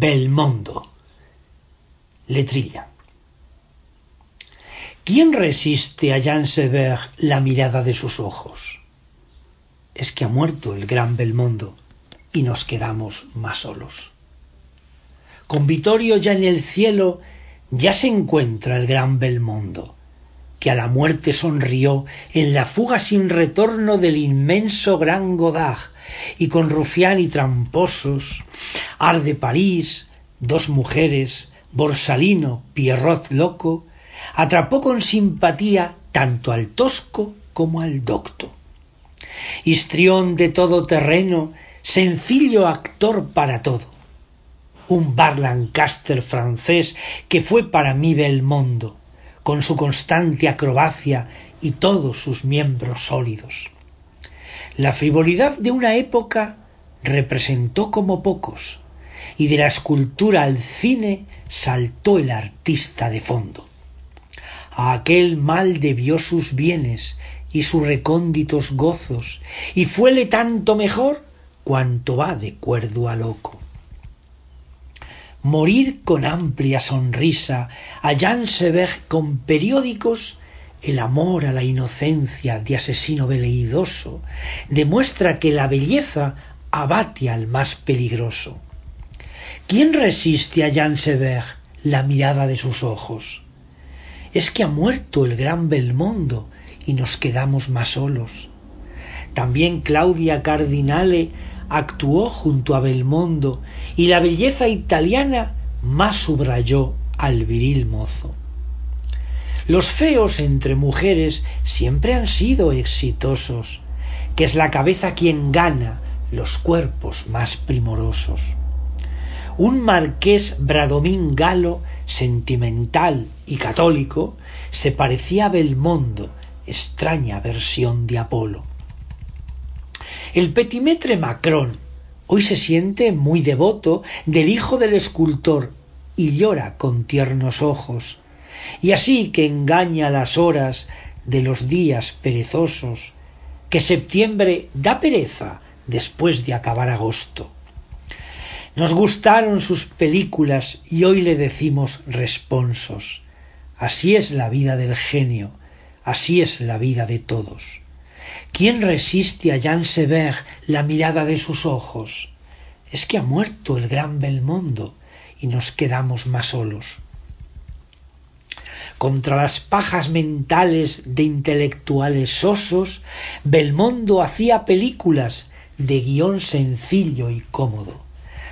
Belmondo. Letrilla. ¿Quién resiste a Jean Sever la mirada de sus ojos? Es que ha muerto el gran Belmondo y nos quedamos más solos. Con Vittorio ya en el cielo ya se encuentra el gran Belmondo, que a la muerte sonrió en la fuga sin retorno del inmenso gran Godard, y con rufián y tramposos, Arde París, dos mujeres, Borsalino, Pierrot loco, atrapó con simpatía tanto al tosco como al docto. Histrión de todo terreno, sencillo actor para todo. Un bar Lancaster francés que fue para mí Belmondo, con su constante acrobacia y todos sus miembros sólidos. La frivolidad de una época representó como pocos, y de la escultura al cine saltó el artista de fondo. A aquel mal debió sus bienes y sus recónditos gozos, y fuele tanto mejor cuanto va de cuerdo a loco. morir con amplia sonrisa, allá se ver con periódicos el amor a la inocencia de asesino veleidoso, demuestra que la belleza abate al más peligroso. ¿Quién resiste a Jean Sever la mirada de sus ojos? Es que ha muerto el gran Belmondo y nos quedamos más solos. También Claudia Cardinale actuó junto a Belmondo y la belleza italiana más subrayó al viril mozo. Los feos entre mujeres siempre han sido exitosos, que es la cabeza quien gana los cuerpos más primorosos. Un marqués Bradomín Galo, sentimental y católico, se parecía a Belmondo, extraña versión de Apolo. El petimetre Macron hoy se siente muy devoto del hijo del escultor y llora con tiernos ojos, y así que engaña las horas de los días perezosos, que septiembre da pereza después de acabar agosto. Nos gustaron sus películas y hoy le decimos responsos. Así es la vida del genio, así es la vida de todos. ¿Quién resiste a Jean Sever la mirada de sus ojos? Es que ha muerto el gran Belmondo y nos quedamos más solos contra las pajas mentales de intelectuales sosos, Belmondo hacía películas de guion sencillo y cómodo,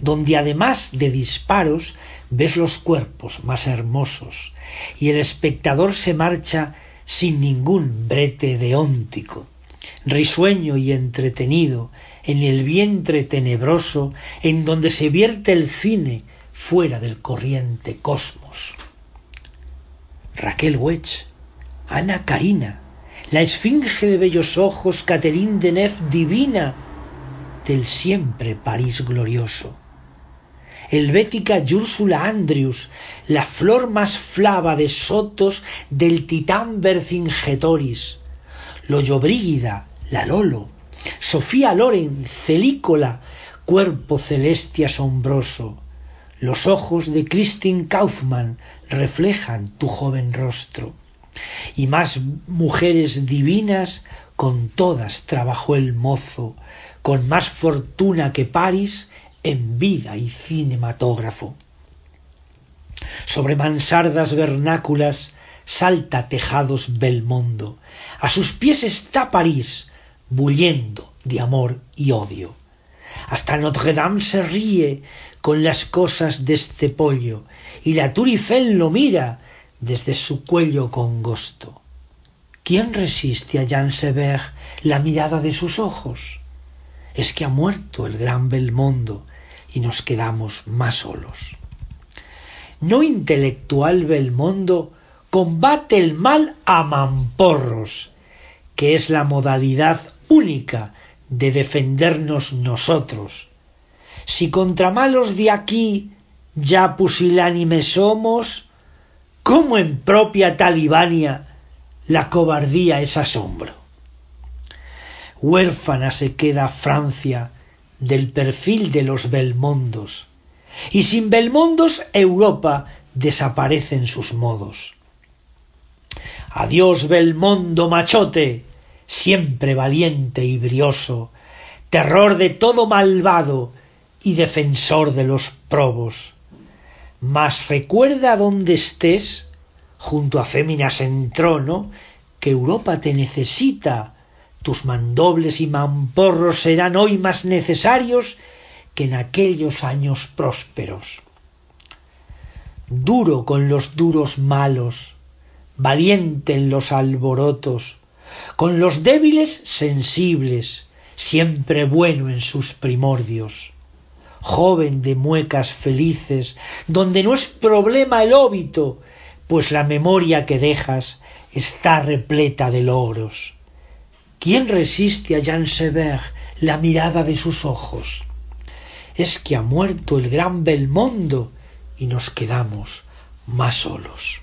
donde además de disparos ves los cuerpos más hermosos, y el espectador se marcha sin ningún brete deóntico, risueño y entretenido, en el vientre tenebroso en donde se vierte el cine fuera del corriente cosmos. Raquel Wedge, Ana Karina, la esfinge de bellos ojos, Catherine Deneuve divina, del siempre París glorioso. Helvética Úrsula Andrius, la flor más flava de sotos del titán Vercingetoris, Loyobrígida, la Lolo, Sofía Loren, celícola, cuerpo celeste asombroso, los ojos de Christine Kaufmann reflejan tu joven rostro. Y más mujeres divinas con todas trabajó el mozo, con más fortuna que París en vida y cinematógrafo. Sobre mansardas vernáculas salta tejados Belmondo. A sus pies está París, bulliendo de amor y odio. Hasta Notre Dame se ríe con las cosas de este pollo, y la Tour lo mira desde su cuello congosto. ¿Quién resiste a Jean Sever la mirada de sus ojos? Es que ha muerto el gran Belmondo y nos quedamos más solos. No intelectual Belmondo combate el mal a mamporros, que es la modalidad única de defendernos nosotros. Si contra malos de aquí ya pusilánimes somos, ¿cómo en propia Talibania la cobardía es asombro? Huérfana se queda Francia del perfil de los Belmondos, y sin Belmondos Europa desaparecen sus modos. Adiós Belmondo machote, siempre valiente y brioso, terror de todo malvado y defensor de los probos. Mas recuerda donde estés, junto a féminas en trono, que Europa te necesita. Tus mandobles y mamporros serán hoy más necesarios que en aquellos años prósperos. Duro con los duros malos, valiente en los alborotos, con los débiles sensibles, siempre bueno en sus primordios. Joven de muecas felices, donde no es problema el óbito, pues la memoria que dejas está repleta de logros. ¿Quién resiste a Jean Sever la mirada de sus ojos? Es que ha muerto el gran Belmondo y nos quedamos más solos.